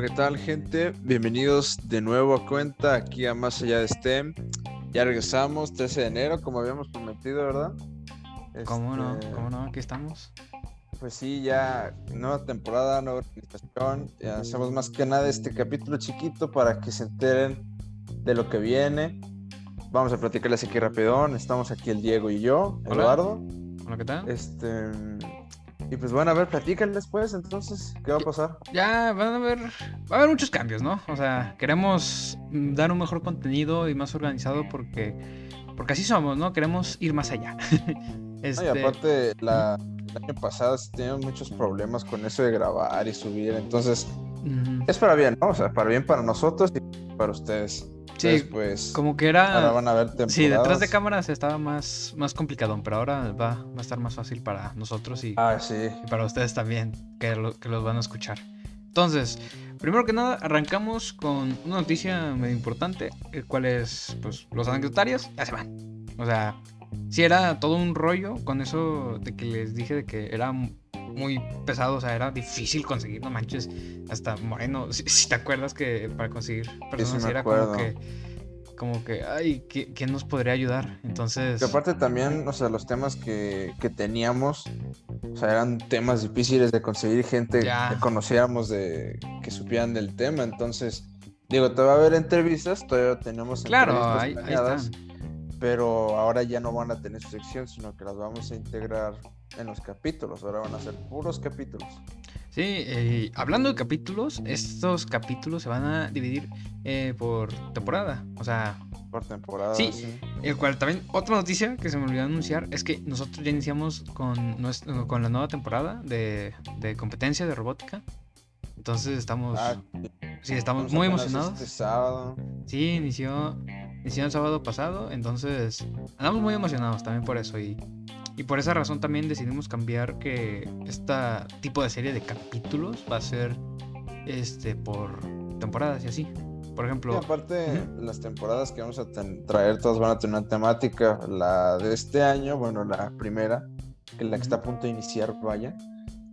Hola, ¿qué tal, gente? Bienvenidos de nuevo a cuenta aquí a Más Allá de STEM. Ya regresamos, 13 de enero, como habíamos prometido, ¿verdad? ¿Cómo no? Este, ¿Cómo no? Aquí estamos. Pues sí, ya nueva temporada, nueva organización. Ya hacemos más que nada este capítulo chiquito para que se enteren de lo que viene. Vamos a platicarles aquí rapidón. Estamos aquí el Diego y yo, Hola. Eduardo. Hola, ¿qué tal? Este. Y pues bueno, a ver, platícales pues, entonces, ¿qué va a pasar? Ya van a haber, va a haber muchos cambios, ¿no? O sea, queremos dar un mejor contenido y más organizado porque, porque así somos, ¿no? Queremos ir más allá. No, Este, y aparte, la, el año pasado sí teníamos muchos problemas con eso de grabar y subir, entonces es para bien, ¿no? O sea, para bien para nosotros y para ustedes. Sí, Entonces, pues, como que ahora era... van a ver temporadas. Sí, detrás de cámaras estaba más, más complicadón, pero ahora va, va a estar más fácil para nosotros y, Ah, sí. y para ustedes también, que, lo- que los van a escuchar. Entonces, primero que nada, arrancamos con una noticia medio importante, el cual es, pues, los anecdotarios ya se van. O sea, si era todo un rollo con eso de que les dije de que era muy pesado, o sea, era difícil conseguir, no manches, hasta Moreno, si, si te acuerdas que para conseguir personas me era como que, como que, ay, ¿qui- ¿quién nos podría ayudar? Entonces... Que aparte también, o sea, los temas que, que teníamos, o sea, eran temas difíciles de conseguir gente Ya. que conociéramos de, que supieran del tema, entonces, digo, te va a haber entrevistas, todavía tenemos Claro, entrevistas ahí, ahí están. Pero ahora ya no van a tener su sección, sino que las vamos a integrar en los capítulos, ahora van a ser puros capítulos. Sí, eh, hablando de capítulos, estos capítulos se van a dividir eh, por temporada. O sea, Por temporada. Sí. el cual también, otra noticia que se me olvidó anunciar es que nosotros ya iniciamos con, nuestro- con la nueva temporada de, de competencia de robótica. Entonces estamos, Ah, sí, estamos muy emocionados. Este sábado. Sí, inició, el sábado pasado, entonces andamos muy emocionados también por eso y, y por esa razón también decidimos cambiar que este tipo de serie de capítulos va a ser este por temporadas y así. Por Y ejemplo, aparte, las temporadas que vamos a traer todas van a tener una temática. La de este año, bueno, la primera, que la que está a punto de iniciar, vaya,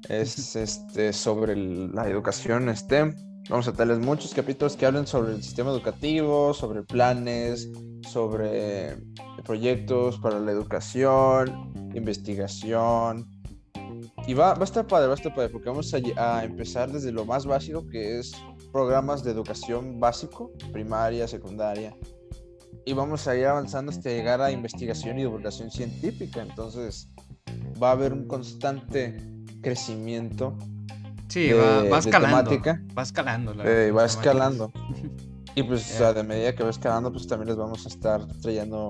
es este sobre el- la educación STEM. Vamos a tenerles muchos capítulos que hablen sobre el sistema educativo, sobre planes, sobre proyectos para la educación, investigación. Y va, va a estar padre, va a estar padre, porque vamos a, a empezar desde lo más básico, que es programas de educación básico, primaria, secundaria. Y vamos a ir avanzando hasta llegar a investigación y divulgación científica. Entonces, va a haber un constante crecimiento sí, de- va, escalando. temática. Va escalando. la- Eh, va escalando. Y pues, o Ya. sea, de medida que va escalando, pues también les vamos a estar trayendo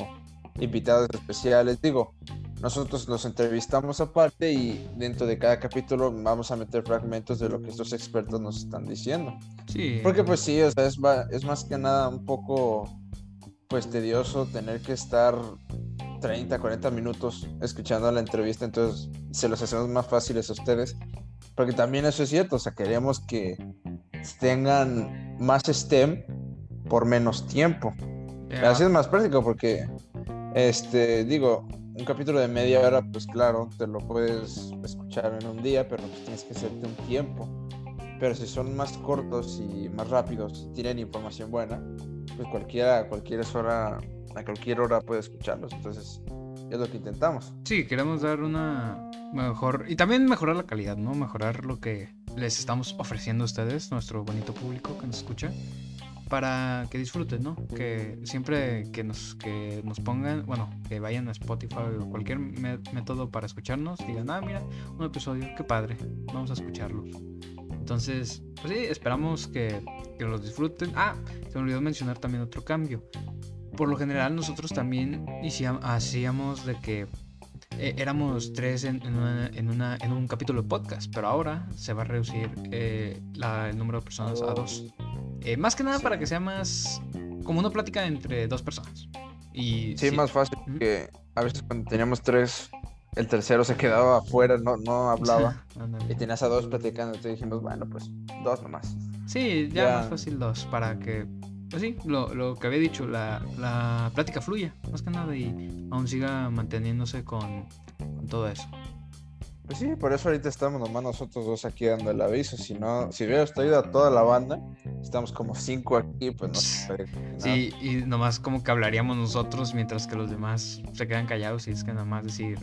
invitados especiales. Digo, nosotros los entrevistamos aparte y dentro de cada capítulo vamos a meter fragmentos de lo que estos expertos nos están diciendo. Sí. Porque pues sí, o sea, es, es más que nada un poco, pues tedioso tener que estar 30, 40 minutos escuchando la entrevista, entonces se los hacemos más fáciles a ustedes. Porque también eso es cierto, o sea, queremos que tengan más STEM por menos tiempo. ya. Así es más práctico porque, este, digo, un capítulo de media hora, pues claro, te lo puedes escuchar en un día, pero pues tienes que hacerte un tiempo. Pero si son más cortos y más rápidos, tienen información buena, pues cualquiera, cualquier hora, a cualquier hora puede escucharlos. Entonces, es lo que intentamos. Sí, queremos dar una mejor y también mejorar la calidad, ¿no? Mejorar lo que les estamos ofreciendo a ustedes, nuestro bonito público que nos escucha, para que disfruten, ¿no? Que siempre que nos que nos pongan, bueno, que vayan a Spotify o cualquier método para escucharnos, digan, ah, mira, un episodio, qué padre, vamos a escucharlo. Entonces, pues sí, esperamos que, que los disfruten. Ah, se me olvidó mencionar también otro cambio. Por lo general nosotros también hacíam- hacíamos de que eh, éramos tres en, en una- en una- en un capítulo de podcast, pero ahora se va a reducir eh, la- el número de personas a dos. Eh, más que nada Sí. para que sea más como una plática entre dos personas. Y Sí, más fácil Ujú. que a veces cuando teníamos tres, el tercero se quedaba afuera, no, no hablaba. Y tenías a dos platicando, entonces dijimos, bueno, pues dos nomás. Sí, ya, Ya. más fácil dos, para que, pues sí, lo, lo que había dicho, la, la plática fluya, más que nada, y aún siga manteniéndose con, con todo eso. Pues sí, por eso ahorita estamos nomás nosotros dos aquí dando el aviso. Si no, si hubiera traído a toda la banda, estamos como cinco aquí, pues no se Sí, y nomás como que hablaríamos nosotros mientras que los demás se quedan callados y es que nada más decir,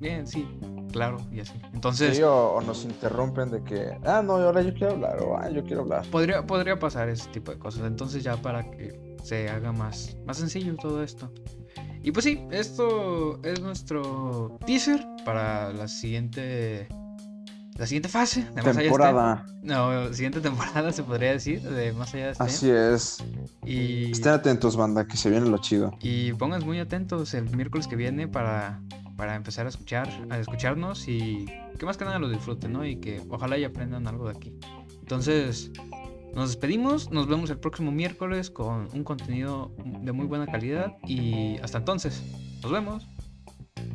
bien, sí, claro, y así. Entonces. Sí, o, nos interrumpen de que, ah, no, ahora yo quiero hablar, o ah, yo quiero hablar. Podría, podría pasar ese tipo de cosas. Entonces, ya para que se haga más, más sencillo todo esto. Y pues sí, esto es nuestro teaser para la siguiente. La siguiente fase de Más temporada. Allá No, siguiente temporada se podría decir, de Más allá de este. Así es. Y... Estén atentos, banda, que se viene lo chido. Y pónganse muy atentos el miércoles que viene para, para empezar a escuchar, a escucharnos y que más que nada lo disfruten, ¿no? Y que ojalá y aprendan algo de aquí. Entonces, nos despedimos, nos vemos el próximo miércoles con un contenido de muy buena calidad y hasta entonces, nos vemos.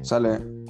Sale.